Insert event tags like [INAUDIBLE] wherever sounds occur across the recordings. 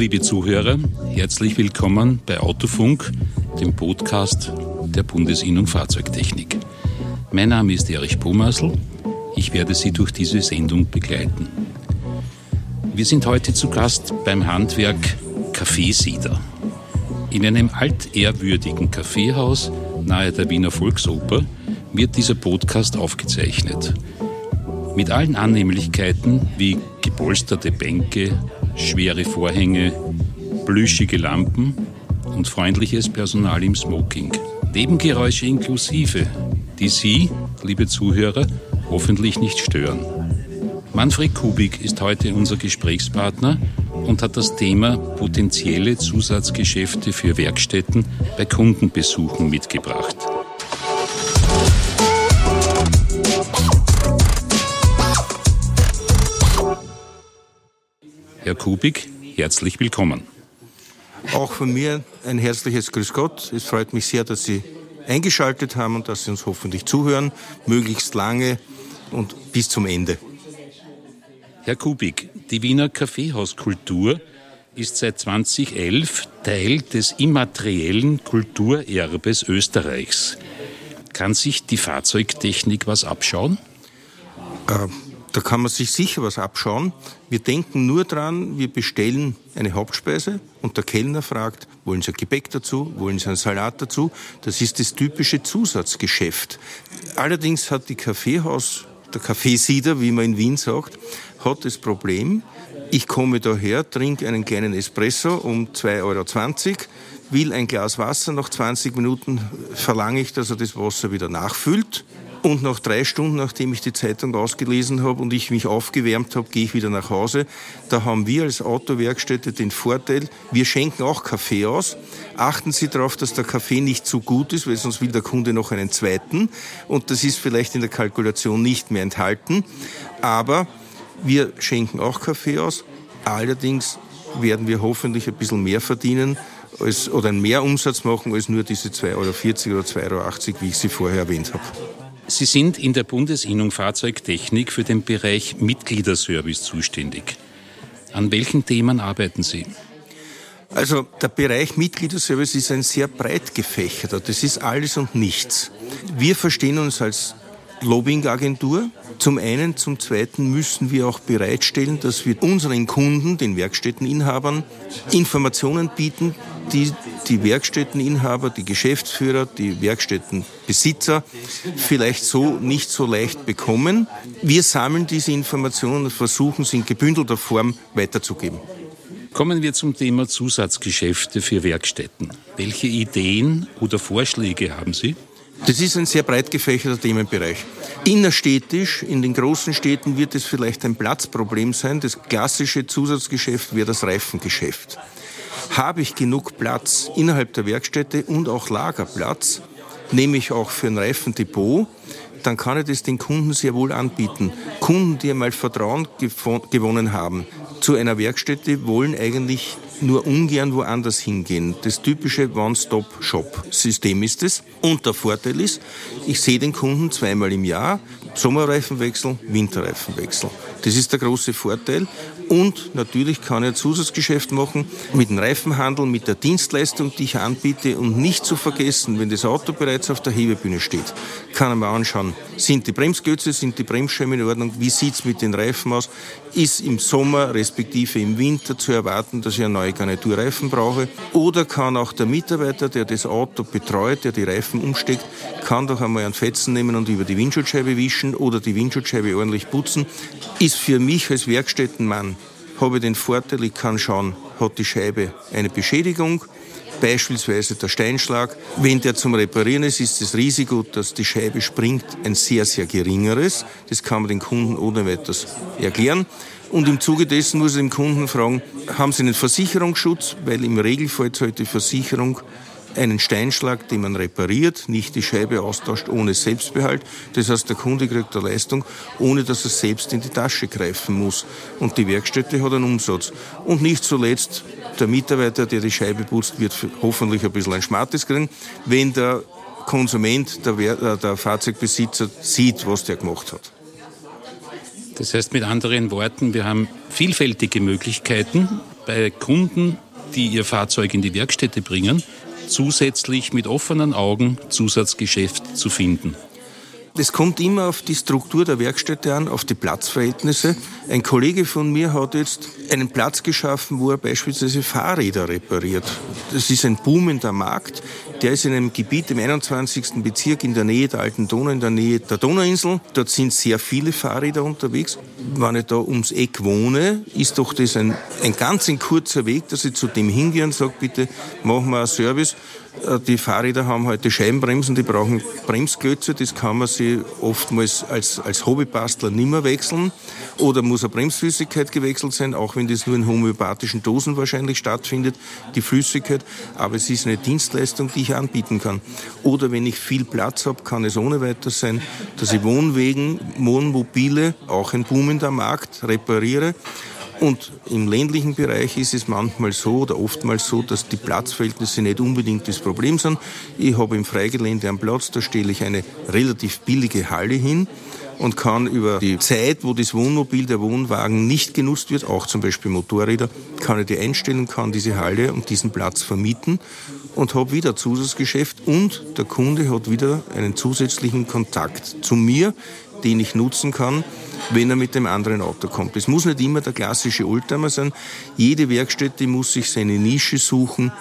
Liebe Zuhörer, herzlich willkommen bei Autofunk, dem Podcast der Bundesinnung Fahrzeugtechnik. Mein Name ist Erich Pomasl. Ich werde Sie durch diese Sendung begleiten. Wir sind heute zu Gast beim Handwerk Kaffeesieder. In einem altehrwürdigen Kaffeehaus nahe der Wiener Volksoper wird dieser Podcast aufgezeichnet. Mit allen Annehmlichkeiten wie gepolsterte Bänke, schwere Vorhänge, plüschige Lampen und freundliches Personal im Smoking. Nebengeräusche inklusive, die Sie, liebe Zuhörer, hoffentlich nicht stören. Manfred Kubik ist heute unser Gesprächspartner und hat das Thema potenzielle Zusatzgeschäfte für Werkstätten bei Kundenbesuchen mitgebracht. Herr Kubik, herzlich willkommen. Auch von mir ein herzliches Grüß Gott. Es freut mich sehr, dass Sie eingeschaltet haben und dass Sie uns hoffentlich zuhören, möglichst lange und bis zum Ende. Herr Kubik, die Wiener Kaffeehauskultur ist seit 2011 Teil des immateriellen Kulturerbes Österreichs. Kann sich die Fahrzeugtechnik was abschauen? Äh, da kann man sich sicher was abschauen. Wir denken nur dran, wir bestellen eine Hauptspeise und der Kellner fragt, wollen Sie ein Gebäck dazu, wollen Sie einen Salat dazu? Das ist das typische Zusatzgeschäft. Allerdings hat die Kaffeehaus, der Kaffeesieder, wie man in Wien sagt, hat das Problem, ich komme daher, trinke einen kleinen Espresso um 2,20 Euro, will ein Glas Wasser, nach 20 Minuten verlange ich, dass er das Wasser wieder nachfüllt und nach drei Stunden, nachdem ich die Zeitung ausgelesen habe und ich mich aufgewärmt habe, gehe ich wieder nach Hause. Da haben wir als Autowerkstätte den Vorteil, wir schenken auch Kaffee aus. Achten Sie darauf, dass der Kaffee nicht zu gut ist, weil sonst will der Kunde noch einen zweiten. Und das ist vielleicht in der Kalkulation nicht mehr enthalten. Aber wir schenken auch Kaffee aus. Allerdings werden wir hoffentlich ein bisschen mehr verdienen als, oder einen Mehrumsatz machen als nur diese 2,40 Euro oder 2,80 Euro, wie ich sie vorher erwähnt habe. Sie sind in der Bundesinnung Fahrzeugtechnik für den Bereich Mitgliederservice zuständig. An welchen Themen arbeiten Sie? Also der Bereich Mitgliederservice ist ein sehr breit gefächerter. Das ist alles und nichts. Wir verstehen uns als Lobbyingagentur. Zum einen, zum zweiten müssen wir auch bereitstellen, dass wir unseren Kunden, den Werkstätteninhabern, Informationen bieten, die die Werkstätteninhaber, die Geschäftsführer, die Werkstättenbesitzer vielleicht so nicht so leicht bekommen. Wir sammeln diese Informationen und versuchen sie in gebündelter Form weiterzugeben. Kommen wir zum Thema Zusatzgeschäfte für Werkstätten. Welche Ideen oder Vorschläge haben Sie? Das ist ein sehr breit gefächerter Themenbereich. Innerstädtisch, in den großen Städten wird es vielleicht ein Platzproblem sein. Das klassische Zusatzgeschäft wäre das Reifengeschäft. Habe ich genug Platz innerhalb der Werkstätte und auch Lagerplatz, nehme ich auch für ein Reifendepot, dann kann ich das den Kunden sehr wohl anbieten. Kunden, die einmal Vertrauen gewonnen haben zu einer Werkstätte, wollen eigentlich nur ungern woanders hingehen. Das typische One-Stop-Shop-System ist es. Und der Vorteil ist, ich sehe den Kunden zweimal im Jahr, Sommerreifenwechsel, Winterreifenwechsel. Das ist der große Vorteil. Und natürlich kann ich ein Zusatzgeschäft machen mit dem Reifenhandel, mit der Dienstleistung, die ich anbiete. Und nicht zu vergessen, wenn das Auto bereits auf der Hebebühne steht, kann er mal anschauen, sind die Bremsgötze, sind die Bremsscheiben in Ordnung, wie sieht's mit den Reifen aus, ist im Sommer respektive im Winter zu erwarten, dass ich eine neue Garniturreifen brauche. Oder kann auch der Mitarbeiter, der das Auto betreut, der die Reifen umsteckt, kann doch einmal einen Fetzen nehmen und über die Windschutzscheibe wischen oder die Windschutzscheibe ordentlich putzen. Ist für mich als Werkstättenmann habe ich den Vorteil, ich kann schauen, hat die Scheibe eine Beschädigung, beispielsweise der Steinschlag. Wenn der zum Reparieren ist, ist das Risiko, dass die Scheibe springt, ein sehr, sehr geringeres. Das kann man den Kunden ohne weiteres erklären. Und im Zuge dessen muss ich den Kunden fragen, haben Sie einen Versicherungsschutz? Weil im Regelfall zahlt die Versicherung einen Steinschlag, den man repariert, nicht die Scheibe austauscht ohne Selbstbehalt. Das heißt, der Kunde kriegt eine Leistung, ohne dass er selbst in die Tasche greifen muss. Und die Werkstätte hat einen Umsatz. Und nicht zuletzt, der Mitarbeiter, der die Scheibe putzt, wird hoffentlich ein bisschen ein Schmattes kriegen, wenn der Konsument, der, äh, der Fahrzeugbesitzer sieht, was der gemacht hat. Das heißt mit anderen Worten, wir haben vielfältige Möglichkeiten bei Kunden, die ihr Fahrzeug in die Werkstätte bringen, zusätzlich mit offenen Augen Zusatzgeschäft zu finden. Das kommt immer auf die Struktur der Werkstätte an, auf die Platzverhältnisse. Ein Kollege von mir hat jetzt einen Platz geschaffen, wo er beispielsweise Fahrräder repariert. Das ist ein boomender Markt. Der ist in einem Gebiet im 21. Bezirk in der Nähe der Alten Donau, in der Nähe der Donauinsel. Dort sind sehr viele Fahrräder unterwegs. Wenn ich da ums Eck wohne, ist doch das ein, ein ganz ein kurzer Weg, dass ich zu dem hingehe und sage, bitte machen wir einen Service äh, die Fahrräder haben heute Scheibenbremsen, die brauchen Bremsklötze, das kann man sich oftmals als, als Hobbybastler nimmer wechseln. Oder muss eine Bremsflüssigkeit gewechselt sein, auch wenn das nur in homöopathischen Dosen wahrscheinlich stattfindet, die Flüssigkeit. Aber es ist eine Dienstleistung, die ich anbieten kann. Oder wenn ich viel Platz habe, kann es ohne weiter sein, dass ich Wohnwegen, Wohnmobile, auch ein boomender Markt, repariere und im ländlichen Bereich ist es manchmal so oder oftmals so, dass die Platzverhältnisse nicht unbedingt das Problem sind. Ich habe im Freigelände am Platz, da stelle ich eine relativ billige Halle hin und kann über die Zeit, wo das Wohnmobil, der Wohnwagen nicht genutzt wird, auch zum Beispiel Motorräder, kann ich die einstellen, kann diese Halle und diesen Platz vermieten und habe wieder Zusatzgeschäft und der Kunde hat wieder einen zusätzlichen Kontakt zu mir, den ich nutzen kann, wenn er mit dem anderen Auto kommt. Es muss nicht immer der klassische Oldtimer sein. Jede Werkstätte muss sich seine Nische suchen,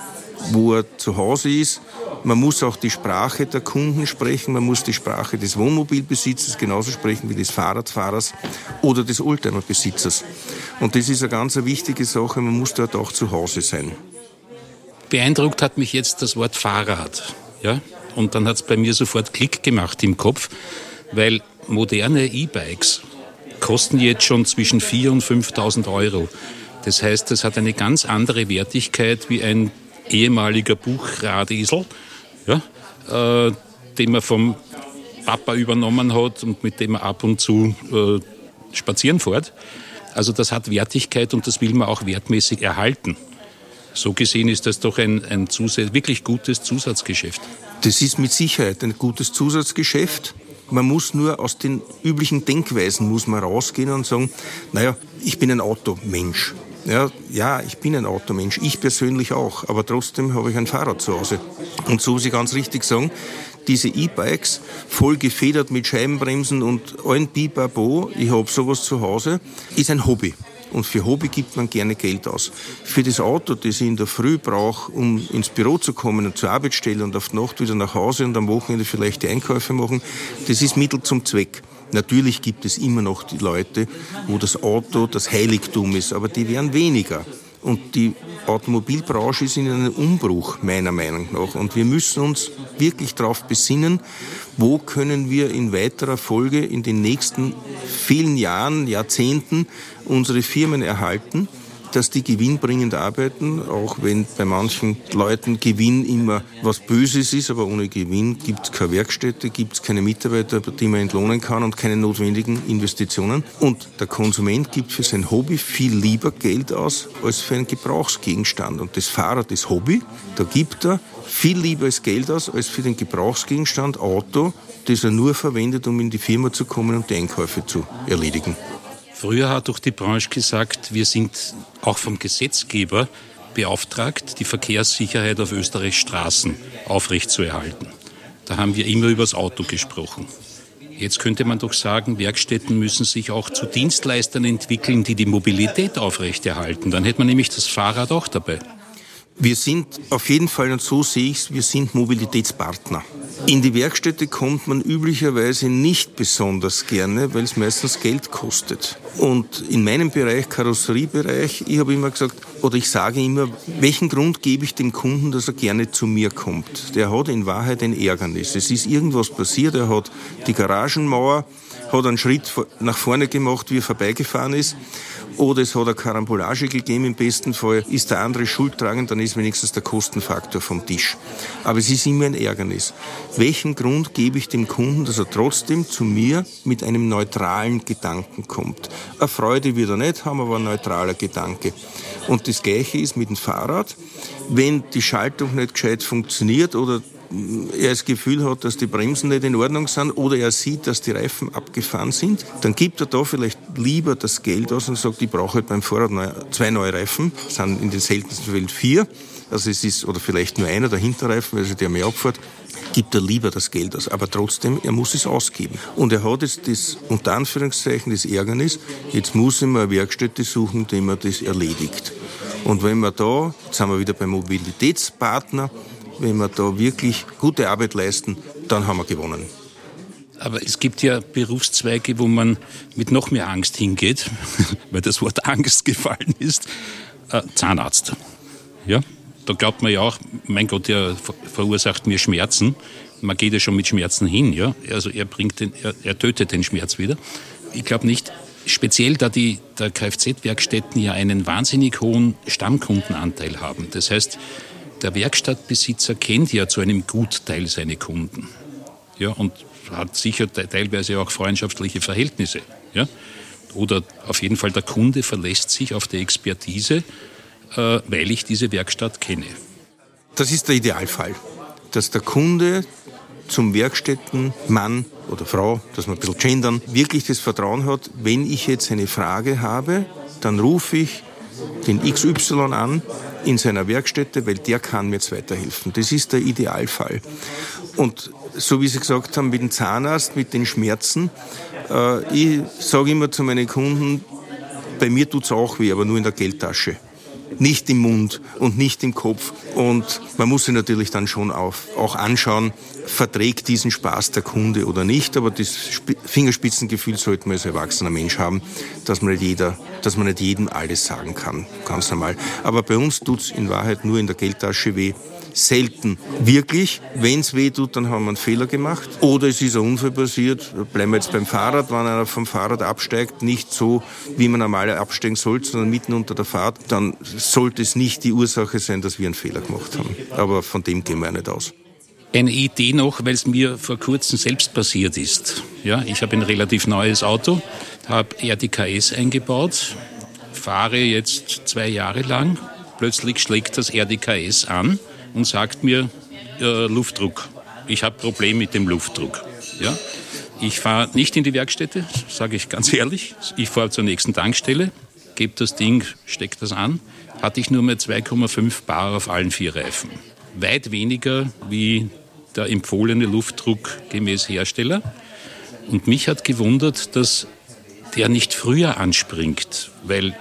wo er zu Hause ist. Man muss auch die Sprache der Kunden sprechen, man muss die Sprache des Wohnmobilbesitzers genauso sprechen wie des Fahrradfahrers oder des Oldtimerbesitzers. Und das ist eine ganz wichtige Sache, man muss dort auch zu Hause sein. Beeindruckt hat mich jetzt das Wort Fahrrad. Ja? Und dann hat es bei mir sofort Klick gemacht im Kopf, weil moderne E-Bikes kosten jetzt schon zwischen 4.000 und 5.000 Euro. Das heißt, das hat eine ganz andere Wertigkeit wie ein ehemaliger Buchradesel, ja, äh, den man vom Papa übernommen hat und mit dem man ab und zu äh, spazieren fährt. Also das hat Wertigkeit und das will man auch wertmäßig erhalten. So gesehen ist das doch ein, ein wirklich gutes Zusatzgeschäft. Das ist mit Sicherheit ein gutes Zusatzgeschäft. Man muss nur aus den üblichen Denkweisen muss man rausgehen und sagen, naja, ich bin ein Automensch. Ja, ja, ich bin ein Automensch, ich persönlich auch, aber trotzdem habe ich ein Fahrrad zu Hause. Und so, Sie ganz richtig sagen, diese E-Bikes, voll gefedert mit Scheibenbremsen und allen Bibabo, ich habe sowas zu Hause, ist ein Hobby. Und für Hobby gibt man gerne Geld aus. Für das Auto, das ich in der Früh brauche, um ins Büro zu kommen und zur Arbeitsstelle und auf die Nacht wieder nach Hause und am Wochenende vielleicht die Einkäufe machen, das ist Mittel zum Zweck. Natürlich gibt es immer noch die Leute, wo das Auto das Heiligtum ist, aber die werden weniger. Und die Automobilbranche ist in einem Umbruch, meiner Meinung nach. Und wir müssen uns wirklich darauf besinnen, wo können wir in weiterer Folge in den nächsten vielen Jahren, Jahrzehnten unsere Firmen erhalten dass die gewinnbringend arbeiten, auch wenn bei manchen Leuten Gewinn immer was Böses ist, aber ohne Gewinn gibt es keine Werkstätte, gibt es keine Mitarbeiter, die man entlohnen kann und keine notwendigen Investitionen. Und der Konsument gibt für sein Hobby viel lieber Geld aus als für einen Gebrauchsgegenstand. Und das Fahrrad ist Hobby, da gibt er viel lieber das Geld aus als für den Gebrauchsgegenstand Auto, das er nur verwendet, um in die Firma zu kommen und die Einkäufe zu erledigen. Früher hat doch die Branche gesagt, wir sind auch vom Gesetzgeber beauftragt, die Verkehrssicherheit auf Österreichs Straßen aufrechtzuerhalten. Da haben wir immer über das Auto gesprochen. Jetzt könnte man doch sagen, Werkstätten müssen sich auch zu Dienstleistern entwickeln, die die Mobilität aufrechterhalten. Dann hätte man nämlich das Fahrrad auch dabei. Wir sind auf jeden Fall, und so sehe ich es, wir sind Mobilitätspartner. In die Werkstätte kommt man üblicherweise nicht besonders gerne, weil es meistens Geld kostet. Und in meinem Bereich, Karosseriebereich, ich habe immer gesagt, oder ich sage immer, welchen Grund gebe ich dem Kunden, dass er gerne zu mir kommt? Der hat in Wahrheit ein Ärgernis. Es ist irgendwas passiert, er hat die Garagenmauer, hat einen Schritt nach vorne gemacht, wie er vorbeigefahren ist oder es hat eine Karambolage gegeben. Im besten Fall ist der andere schuldtragend, dann ist wenigstens der Kostenfaktor vom Tisch. Aber es ist immer ein Ärgernis. Welchen Grund gebe ich dem Kunden, dass er trotzdem zu mir mit einem neutralen Gedanken kommt? Eine Freude wird er nicht haben, aber ein neutraler Gedanke. Und das Gleiche ist mit dem Fahrrad. Wenn die Schaltung nicht gescheit funktioniert oder er das Gefühl hat, dass die Bremsen nicht in Ordnung sind oder er sieht, dass die Reifen abgefahren sind, dann gibt er da vielleicht lieber das Geld aus und sagt, ich brauche halt beim Fahrrad zwei neue Reifen, das sind in den seltensten Fällen vier, also es ist, oder vielleicht nur einer der Hinterreifen, weil sich der mehr abfährt, gibt er lieber das Geld aus. Aber trotzdem, er muss es ausgeben. Und er hat jetzt das, unter Anführungszeichen, das Ärgernis, jetzt muss ich mir eine Werkstätte suchen, die mir das erledigt. Und wenn wir da, jetzt sind wir wieder beim Mobilitätspartner, wenn wir da wirklich gute Arbeit leisten, dann haben wir gewonnen. Aber es gibt ja Berufszweige, wo man mit noch mehr Angst hingeht, [LAUGHS] weil das Wort Angst gefallen ist. Äh, Zahnarzt. Ja, da glaubt man ja auch, mein Gott, der verursacht mir Schmerzen. Man geht ja schon mit Schmerzen hin, ja. Also er bringt den, er, er tötet den Schmerz wieder. Ich glaube nicht, speziell da die Kfz-Werkstätten ja einen wahnsinnig hohen Stammkundenanteil haben. Das heißt, der Werkstattbesitzer kennt ja zu einem Gutteil seine Kunden. Ja, und hat sicher teilweise auch freundschaftliche Verhältnisse. Ja? Oder auf jeden Fall der Kunde verlässt sich auf die Expertise, äh, weil ich diese Werkstatt kenne. Das ist der Idealfall, dass der Kunde zum Werkstättenmann oder Frau, dass man ein bisschen gendern, wirklich das Vertrauen hat, wenn ich jetzt eine Frage habe, dann rufe ich den XY an in seiner Werkstätte, weil der kann mir jetzt weiterhelfen. Das ist der Idealfall. Und so wie Sie gesagt haben, mit dem Zahnarzt, mit den Schmerzen, äh, ich sage immer zu meinen Kunden, bei mir tut es auch weh, aber nur in der Geldtasche nicht im Mund und nicht im Kopf. Und man muss sich natürlich dann schon auch anschauen, verträgt diesen Spaß der Kunde oder nicht. Aber das Fingerspitzengefühl sollte man als erwachsener Mensch haben, dass man nicht jeder, dass man nicht jedem alles sagen kann. Ganz normal. Aber bei uns tut's in Wahrheit nur in der Geldtasche weh selten wirklich. Wenn es weh tut, dann haben wir einen Fehler gemacht. Oder es ist ein Unfall passiert. Bleiben wir jetzt beim Fahrrad. Wenn einer vom Fahrrad absteigt, nicht so, wie man normal absteigen sollte, sondern mitten unter der Fahrt, dann sollte es nicht die Ursache sein, dass wir einen Fehler gemacht haben. Aber von dem gehen wir ja nicht aus. Eine Idee noch, weil es mir vor kurzem selbst passiert ist. Ja, ich habe ein relativ neues Auto, habe RDKS eingebaut, fahre jetzt zwei Jahre lang. Plötzlich schlägt das RDKS an und sagt mir äh, Luftdruck. Ich habe Probleme mit dem Luftdruck. Ja? Ich fahre nicht in die Werkstätte, sage ich ganz ehrlich. Ich fahre zur nächsten Tankstelle, gebe das Ding, stecke das an. Hatte ich nur mehr 2,5 Bar auf allen vier Reifen. Weit weniger wie der empfohlene Luftdruck gemäß Hersteller. Und mich hat gewundert, dass der nicht früher anspringt, weil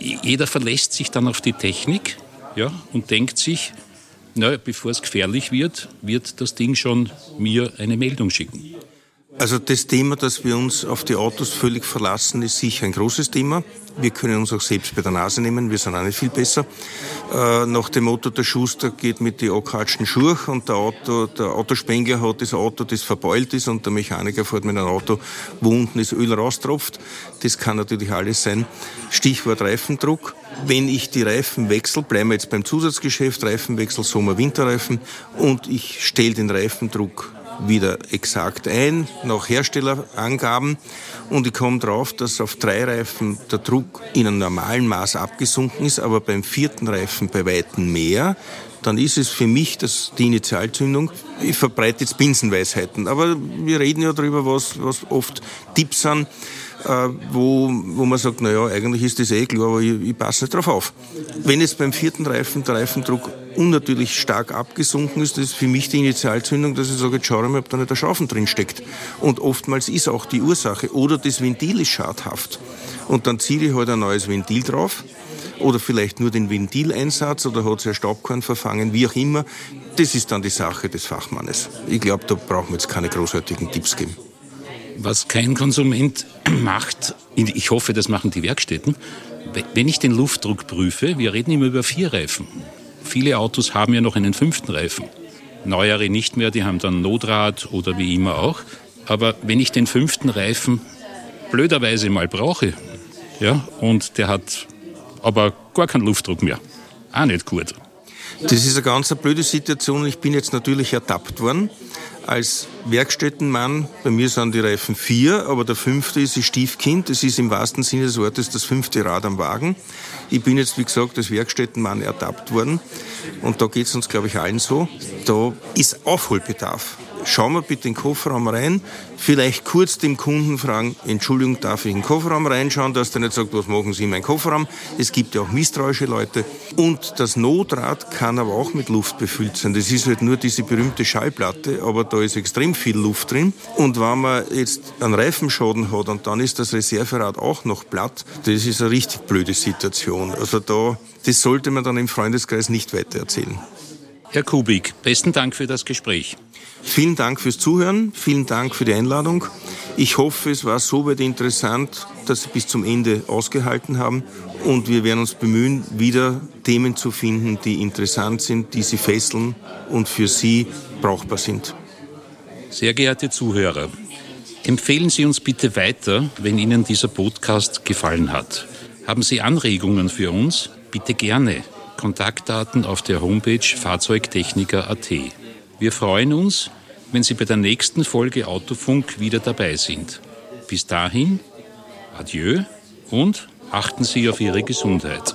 jeder verlässt sich dann auf die Technik ja, und denkt sich, na, bevor es gefährlich wird, wird das Ding schon mir eine Meldung schicken. Also das Thema, dass wir uns auf die Autos völlig verlassen, ist sicher ein großes Thema. Wir können uns auch selbst bei der Nase nehmen, wir sind auch nicht viel besser. Äh, nach dem Motto, der Schuster geht mit die akkatschen Schuhe und der, Auto, der Autospengler hat das Auto, das verbeult ist und der Mechaniker fährt mit einem Auto, wo unten das Öl raustropft. Das kann natürlich alles sein. Stichwort Reifendruck. Wenn ich die Reifen wechsle, bleiben wir jetzt beim Zusatzgeschäft, Reifenwechsel, Sommer-Winterreifen und ich stelle den Reifendruck wieder exakt ein, nach Herstellerangaben. Und ich komme drauf, dass auf drei Reifen der Druck in einem normalen Maß abgesunken ist, aber beim vierten Reifen bei Weitem mehr. Dann ist es für mich das, die Initialzündung. Ich verbreite jetzt Binsenweisheiten, aber wir reden ja darüber, was, was oft Tipps sind äh, wo, wo man sagt, naja, eigentlich ist das eh klar, aber ich, ich passe nicht drauf auf. Wenn jetzt beim vierten Reifen der Reifendruck unnatürlich stark abgesunken ist, das ist für mich die Initialzündung, dass ich sage, jetzt schau mal, ob da nicht der Schrauben drin steckt. Und oftmals ist auch die Ursache. Oder das Ventil ist schadhaft. Und dann ziehe ich halt ein neues Ventil drauf. Oder vielleicht nur den Ventileinsatz oder hat sich ein Staubkorn verfangen, wie auch immer. Das ist dann die Sache des Fachmannes. Ich glaube, da brauchen wir jetzt keine großartigen Tipps geben. Was kein Konsument [CLEARS THROAT] macht, ich hoffe, das machen die Werkstätten, wenn ich den Luftdruck prüfe, wir reden immer über vier Reifen. Viele Autos haben ja noch einen fünften Reifen. Neuere nicht mehr, die haben dann Notrad oder wie immer auch. Aber wenn ich den fünften Reifen blöderweise mal brauche, ja, und der hat aber gar keinen Luftdruck mehr, auch nicht gut. Das ist eine ganz blöde Situation. Ich bin jetzt natürlich ertappt worden als Werkstättenmann. Bei mir sind die Reifen vier, aber der fünfte ist ein Stiefkind. Das ist im wahrsten Sinne des Wortes das fünfte Rad am Wagen. Ich bin jetzt, wie gesagt, als Werkstättenmann ertappt worden. Und da geht es uns, glaube ich, allen so. Da ist Aufholbedarf. Schauen wir bitte in den Kofferraum rein, vielleicht kurz dem Kunden fragen, Entschuldigung, darf ich in den Kofferraum reinschauen, dass der nicht sagt, was machen Sie in meinem Kofferraum. Es gibt ja auch misstrauische Leute. Und das Notrad kann aber auch mit Luft befüllt sein. Das ist halt nur diese berühmte Schallplatte, aber da ist extrem viel Luft drin. Und wenn man jetzt einen Reifenschaden hat und dann ist das Reserverad auch noch platt, das ist eine richtig blöde Situation. Also da, das sollte man dann im Freundeskreis nicht weiter erzählen. Herr Kubik, besten Dank für das Gespräch. Vielen Dank fürs Zuhören, vielen Dank für die Einladung. Ich hoffe, es war so weit interessant, dass Sie bis zum Ende ausgehalten haben und wir werden uns bemühen, wieder Themen zu finden, die interessant sind, die Sie fesseln und für Sie brauchbar sind. Sehr geehrte Zuhörer, empfehlen Sie uns bitte weiter, wenn Ihnen dieser Podcast gefallen hat. Haben Sie Anregungen für uns? Bitte gerne. Kontaktdaten auf der Homepage fahrzeugtechniker.at. Wir freuen uns, wenn Sie bei der nächsten Folge Autofunk wieder dabei sind. Bis dahin, adieu und achten Sie auf Ihre Gesundheit.